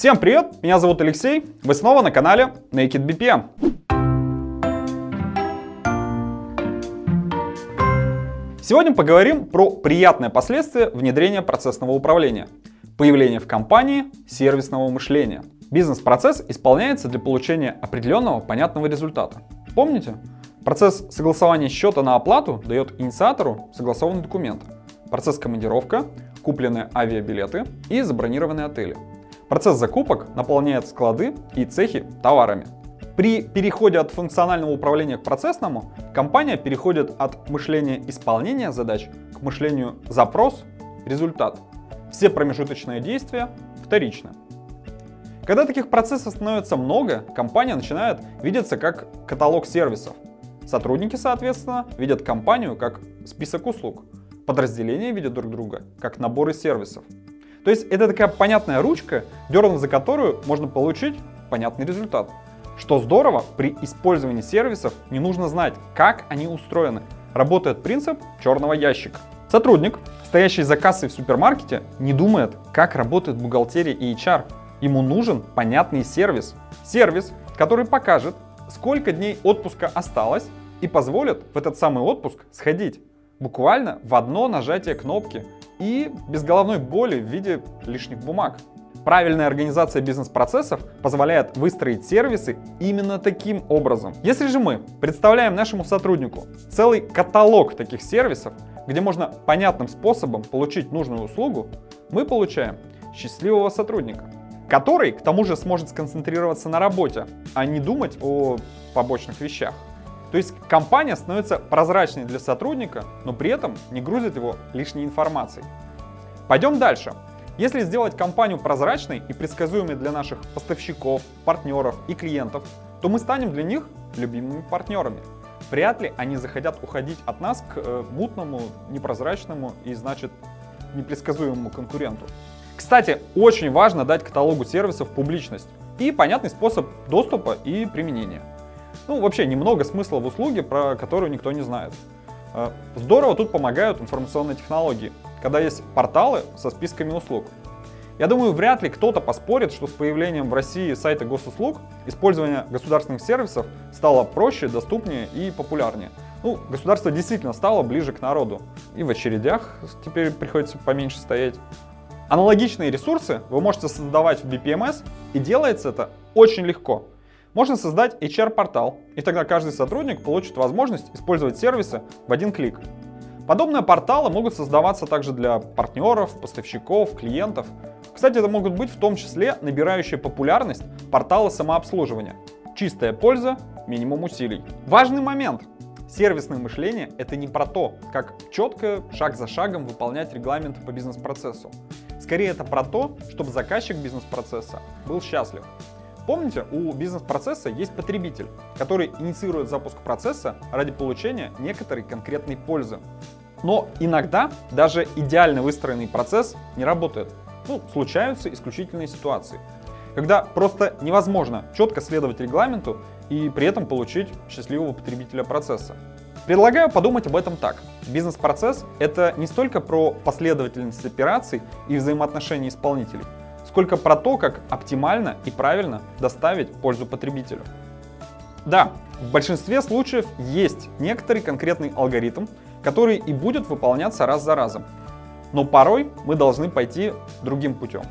Всем привет, меня зовут Алексей, вы снова на канале Naked BPM. Сегодня поговорим про приятные последствия внедрения процессного управления, появление в компании сервисного мышления. Бизнес-процесс исполняется для получения определенного понятного результата. Помните? Процесс согласования счета на оплату дает инициатору согласованный документ. Процесс командировка, купленные авиабилеты и забронированные отели. Процесс закупок наполняет склады и цехи товарами. При переходе от функционального управления к процессному, компания переходит от мышления исполнения задач к мышлению запрос-результат. Все промежуточные действия вторичны. Когда таких процессов становится много, компания начинает видеться как каталог сервисов – Сотрудники, соответственно, видят компанию как список услуг. Подразделения видят друг друга как наборы сервисов. То есть это такая понятная ручка, дернув за которую можно получить понятный результат. Что здорово, при использовании сервисов не нужно знать, как они устроены. Работает принцип черного ящика. Сотрудник, стоящий за кассой в супермаркете, не думает, как работает бухгалтерия и HR. Ему нужен понятный сервис. Сервис, который покажет, сколько дней отпуска осталось, и позволят в этот самый отпуск сходить буквально в одно нажатие кнопки и без головной боли в виде лишних бумаг. Правильная организация бизнес-процессов позволяет выстроить сервисы именно таким образом. Если же мы представляем нашему сотруднику целый каталог таких сервисов, где можно понятным способом получить нужную услугу, мы получаем счастливого сотрудника, который к тому же сможет сконцентрироваться на работе, а не думать о побочных вещах. То есть компания становится прозрачной для сотрудника, но при этом не грузит его лишней информацией. Пойдем дальше. Если сделать компанию прозрачной и предсказуемой для наших поставщиков, партнеров и клиентов, то мы станем для них любимыми партнерами. Вряд ли они захотят уходить от нас к э, мутному, непрозрачному и, значит, непредсказуемому конкуренту. Кстати, очень важно дать каталогу сервисов публичность и понятный способ доступа и применения. Ну, вообще немного смысла в услуге, про которую никто не знает. Э, здорово тут помогают информационные технологии, когда есть порталы со списками услуг. Я думаю, вряд ли кто-то поспорит, что с появлением в России сайта госуслуг использование государственных сервисов стало проще, доступнее и популярнее. Ну, государство действительно стало ближе к народу. И в очередях теперь приходится поменьше стоять. Аналогичные ресурсы вы можете создавать в BPMS, и делается это очень легко. Можно создать HR-портал, и тогда каждый сотрудник получит возможность использовать сервисы в один клик. Подобные порталы могут создаваться также для партнеров, поставщиков, клиентов. Кстати, это могут быть в том числе набирающие популярность порталы самообслуживания. Чистая польза, минимум усилий. Важный момент. Сервисное мышление — это не про то, как четко, шаг за шагом выполнять регламенты по бизнес-процессу. Скорее это про то, чтобы заказчик бизнес-процесса был счастлив. Помните, у бизнес-процесса есть потребитель, который инициирует запуск процесса ради получения некоторой конкретной пользы. Но иногда даже идеально выстроенный процесс не работает. Ну, случаются исключительные ситуации, когда просто невозможно четко следовать регламенту и при этом получить счастливого потребителя процесса. Предлагаю подумать об этом так. Бизнес-процесс — это не столько про последовательность операций и взаимоотношения исполнителей, сколько про то, как оптимально и правильно доставить пользу потребителю. Да, в большинстве случаев есть некоторый конкретный алгоритм, который и будет выполняться раз за разом. Но порой мы должны пойти другим путем.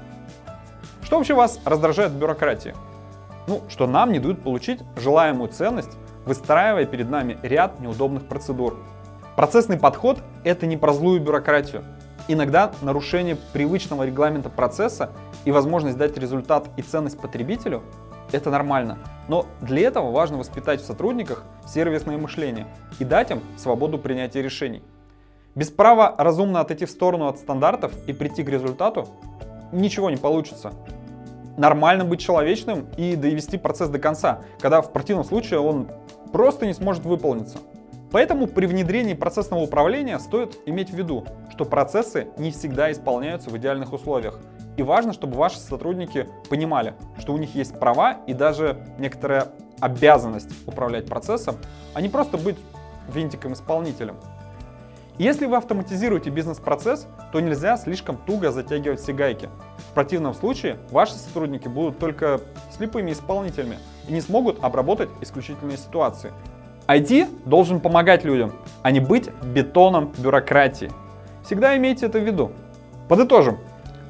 Что вообще вас раздражает в бюрократии? Ну, что нам не дают получить желаемую ценность, выстраивая перед нами ряд неудобных процедур. Процессный подход — это не про злую бюрократию, Иногда нарушение привычного регламента процесса и возможность дать результат и ценность потребителю – это нормально. Но для этого важно воспитать в сотрудниках сервисное мышление и дать им свободу принятия решений. Без права разумно отойти в сторону от стандартов и прийти к результату ничего не получится. Нормально быть человечным и довести процесс до конца, когда в противном случае он просто не сможет выполниться. Поэтому при внедрении процессного управления стоит иметь в виду, что процессы не всегда исполняются в идеальных условиях. И важно, чтобы ваши сотрудники понимали, что у них есть права и даже некоторая обязанность управлять процессом, а не просто быть винтиком-исполнителем. Если вы автоматизируете бизнес-процесс, то нельзя слишком туго затягивать все гайки. В противном случае ваши сотрудники будут только слепыми исполнителями и не смогут обработать исключительные ситуации. IT должен помогать людям, а не быть бетоном бюрократии. Всегда имейте это в виду. Подытожим.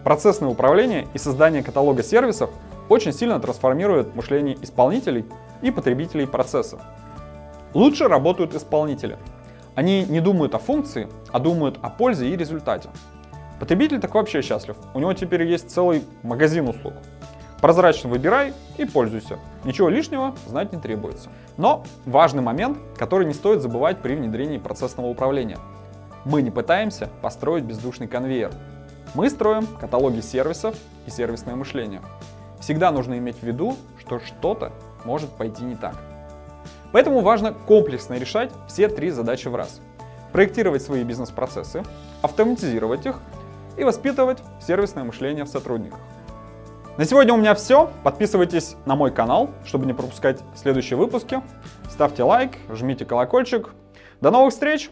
Процессное управление и создание каталога сервисов очень сильно трансформирует мышление исполнителей и потребителей процесса. Лучше работают исполнители. Они не думают о функции, а думают о пользе и результате. Потребитель так вообще счастлив. У него теперь есть целый магазин услуг. Прозрачно выбирай и пользуйся. Ничего лишнего знать не требуется. Но важный момент, который не стоит забывать при внедрении процессного управления. Мы не пытаемся построить бездушный конвейер. Мы строим каталоги сервисов и сервисное мышление. Всегда нужно иметь в виду, что что-то может пойти не так. Поэтому важно комплексно решать все три задачи в раз. Проектировать свои бизнес-процессы, автоматизировать их и воспитывать сервисное мышление в сотрудниках. На сегодня у меня все. Подписывайтесь на мой канал, чтобы не пропускать следующие выпуски. Ставьте лайк, жмите колокольчик. До новых встреч!